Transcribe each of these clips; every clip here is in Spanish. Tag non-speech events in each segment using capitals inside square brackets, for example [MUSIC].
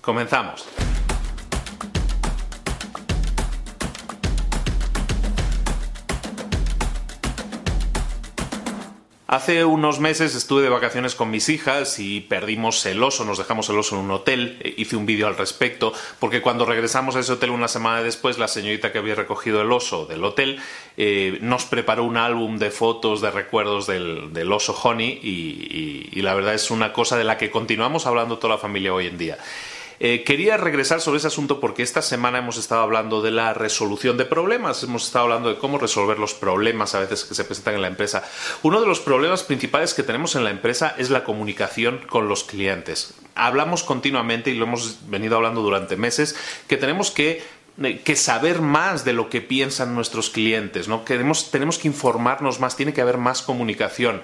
Comenzamos. Hace unos meses estuve de vacaciones con mis hijas y perdimos el oso, nos dejamos el oso en un hotel, e hice un vídeo al respecto, porque cuando regresamos a ese hotel una semana después, la señorita que había recogido el oso del hotel eh, nos preparó un álbum de fotos, de recuerdos del, oso Honey y la verdad es una cosa de la que continuamos hablando toda la familia hoy en día. Eh, quería regresar sobre ese asunto porque esta semana hemos estado hablando de la resolución de problemas, hemos estado hablando de cómo resolver los problemas a veces que se presentan en la empresa. Uno de los problemas principales que tenemos en la empresa es la comunicación con los clientes. Hablamos continuamente y lo hemos venido hablando durante meses que tenemos que eh, que saber más de lo que piensan nuestros clientes, ¿no? tenemos que informarnos más, tiene que haber más comunicación.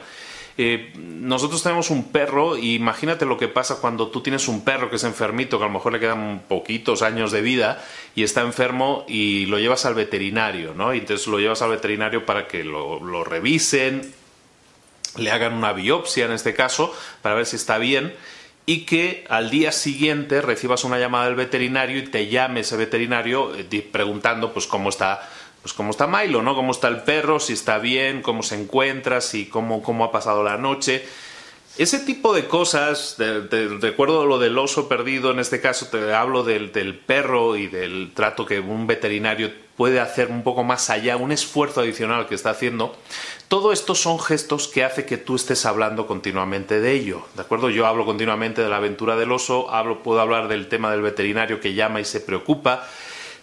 Eh, nosotros tenemos un perro y imagínate lo que pasa cuando tú tienes un perro que es enfermito, que a lo mejor le quedan poquitos años de vida y está enfermo y lo llevas al veterinario, ¿no? Y entonces lo llevas al veterinario para que lo, lo revisen, le hagan una biopsia en este caso, para ver si está bien y que al día siguiente recibas una llamada del veterinario y te llame ese veterinario eh, preguntando pues cómo está pues cómo está Milo, ¿no? Cómo está el perro, si está bien, cómo se encuentra, si cómo, cómo ha pasado la noche. Ese tipo de cosas, recuerdo lo del oso perdido, en este caso te hablo del, del, perro y del trato que un veterinario puede hacer un poco más allá, un esfuerzo adicional que está haciendo. Todo esto son gestos que hace que tú estés hablando continuamente de ello, ¿de acuerdo? Yo hablo continuamente de la aventura del oso, hablo, puedo hablar del tema del veterinario que llama y se preocupa,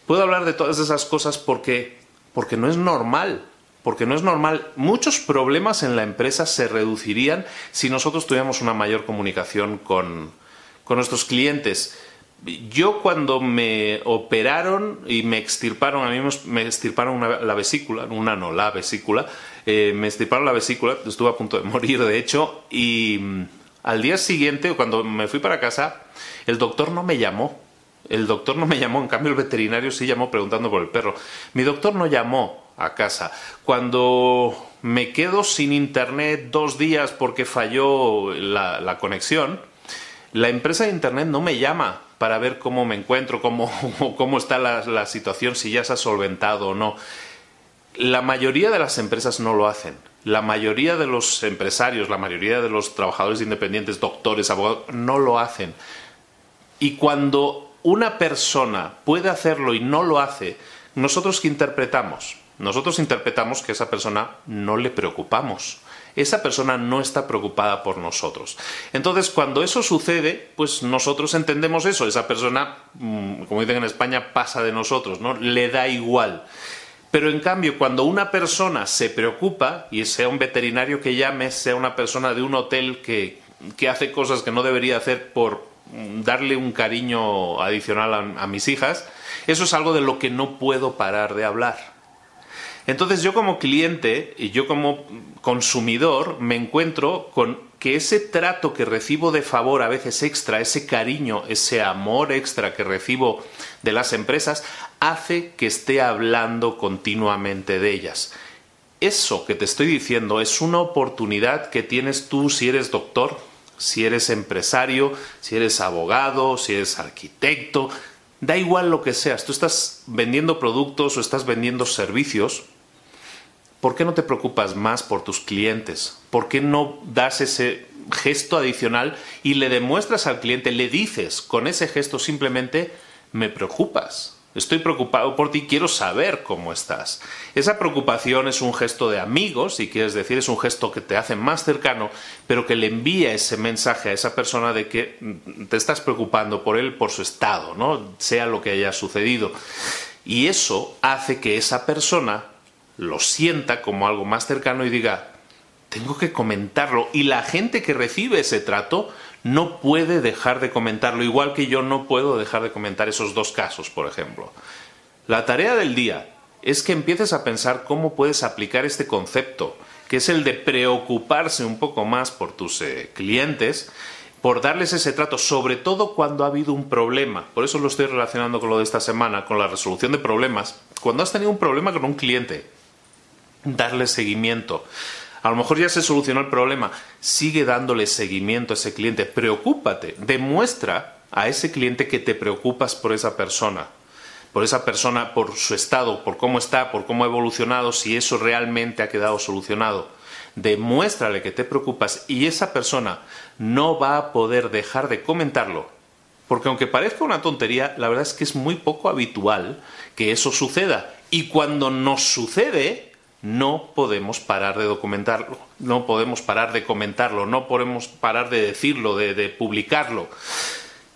puedo hablar de todas esas cosas porque porque no es normal. Porque no es normal. Muchos problemas en la empresa se reducirían si nosotros tuviéramos una mayor comunicación con, nuestros clientes. Yo cuando me operaron y me extirparon, a mí me extirparon la vesícula, una no, la vesícula, eh, me extirparon la vesícula, estuve a punto de [LAUGHS] morir de hecho, y mm, al día siguiente, cuando me fui para casa, el doctor no me llamó, el doctor no me llamó, en cambio el veterinario sí llamó preguntando por el perro. Mi doctor no llamó a casa. Cuando me quedo sin internet dos días porque falló la, conexión, la empresa de internet no me llama para ver cómo me encuentro, cómo, [LAUGHS] cómo está la, la situación, si ya se ha solventado o no. La mayoría de las empresas no lo hacen. La mayoría de los empresarios, la mayoría de los trabajadores independientes, doctores, abogados, no lo hacen. Y cuando una persona puede hacerlo y no lo hace, nosotros qué interpretamos? Nosotros interpretamos que esa persona no le preocupamos. Esa persona no está preocupada por nosotros. Entonces, cuando eso sucede, pues nosotros entendemos eso. Esa persona, mm, como dicen en España, pasa de nosotros, ¿no? Le da igual. Pero en cambio, cuando una persona se preocupa, y sea un veterinario que llame, sea una persona de un hotel que, que hace cosas que no debería hacer por darle un cariño adicional a, mis hijas Eso es algo de lo que no puedo parar de hablar. Entonces yo como cliente y yo como consumidor me encuentro con que ese trato que recibo de favor a veces extra, ese cariño, ese amor extra que recibo de las empresas, hace que esté hablando continuamente de ellas. Eso que te estoy diciendo es una oportunidad que tienes tú si eres doctor, si eres empresario, si eres abogado, si eres arquitecto, da igual lo que seas, tú estás vendiendo productos o estás vendiendo servicios, ¿por qué no te preocupas más por tus clientes? ¿Por qué no das ese gesto adicional y le demuestras al cliente, le dices con ese gesto simplemente, me preocupas? Estoy preocupado por ti, quiero saber cómo estás. Esa preocupación es un gesto de amigos, si quieres decir, es un gesto que te hace más cercano, pero que le envía ese mensaje a esa persona de que te estás preocupando por él, por su estado, ¿no? Sea lo que haya sucedido. Y eso hace que esa persona lo sienta como algo más cercano y diga, tengo que comentarlo. Y la gente que recibe ese trato no puede dejar de comentarlo, igual que yo no puedo dejar de comentar esos dos casos, por ejemplo. La tarea del día es que empieces a pensar cómo puedes aplicar este concepto, que es el de preocuparse un poco más por tus eh, clientes, por darles ese trato, sobre todo cuando ha habido un problema. Por eso lo estoy relacionando con lo de esta semana, con la resolución de problemas. Cuando has tenido un problema con un cliente, darle seguimiento. A lo mejor ya se solucionó el problema, sigue dándole seguimiento a ese cliente, preocúpate, demuestra a ese cliente que te preocupas por esa persona, por esa persona, por su estado, por cómo está, por cómo ha evolucionado, si eso realmente ha quedado solucionado. Demuéstrale que te preocupas y esa persona no va a poder dejar de comentarlo. Porque aunque parezca una tontería, la verdad es que es muy poco habitual que eso suceda. Y cuando nos sucede, no podemos parar de documentarlo, no podemos parar de comentarlo, no podemos parar de decirlo, de, publicarlo.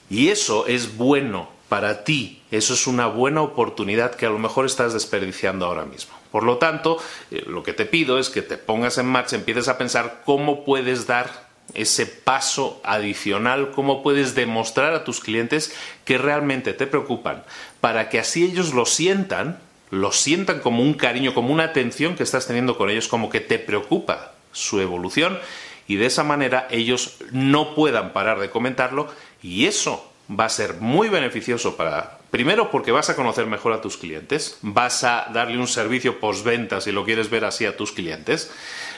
Y eso es bueno para ti, eso es una buena oportunidad que a lo mejor estás desperdiciando ahora mismo. Por lo tanto, eh, lo que te pido es que te pongas en marcha, empieces a pensar cómo puedes dar ese paso adicional, cómo puedes demostrar a tus clientes que realmente te preocupan, para que así ellos lo sientan lo sientan como un cariño, como una atención que estás teniendo con ellos, como que te preocupa su evolución y de esa manera ellos no puedan parar de comentarlo y eso va a ser muy beneficioso para, primero porque vas a conocer mejor a tus clientes, vas a darle un servicio postventa si lo quieres ver así a tus clientes,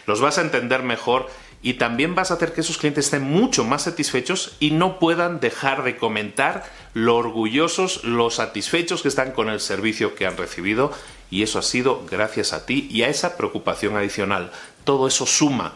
los vas a entender mejor y también vas a hacer que esos clientes estén mucho más satisfechos y no puedan dejar de comentar lo orgullosos, lo satisfechos que están con el servicio que han recibido y eso ha sido gracias a ti y a esa preocupación adicional. Todo eso suma,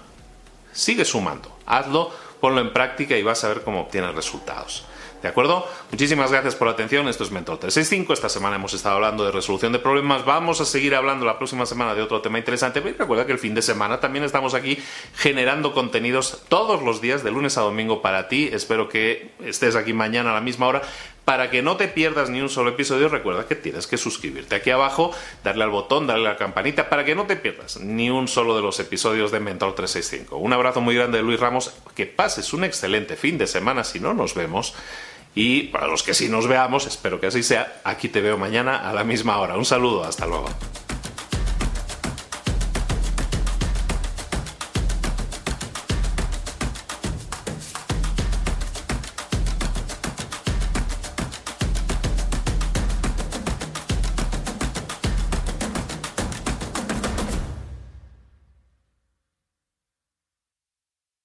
sigue sumando, hazlo, ponlo en práctica y vas a ver cómo obtienes resultados. ¿De acuerdo? Muchísimas gracias por la atención. Esto es Mentor 365. Esta semana hemos estado hablando de resolución de problemas. Vamos a seguir hablando la próxima semana de otro tema interesante. Recuerda que el fin de semana también estamos aquí generando contenidos todos los días, de lunes a domingo para ti. Espero que estés aquí mañana a la misma hora. Para que no te pierdas ni un solo episodio, recuerda que tienes que suscribirte aquí abajo, darle al botón, darle a la campanita para que no te pierdas ni un solo de los episodios de Mentor 365. Un abrazo muy grande de Luis Ramos, que pases un excelente fin de semana si no nos vemos y para los que sí nos veamos, espero que así sea, aquí te veo mañana a la misma hora. Un saludo, hasta luego.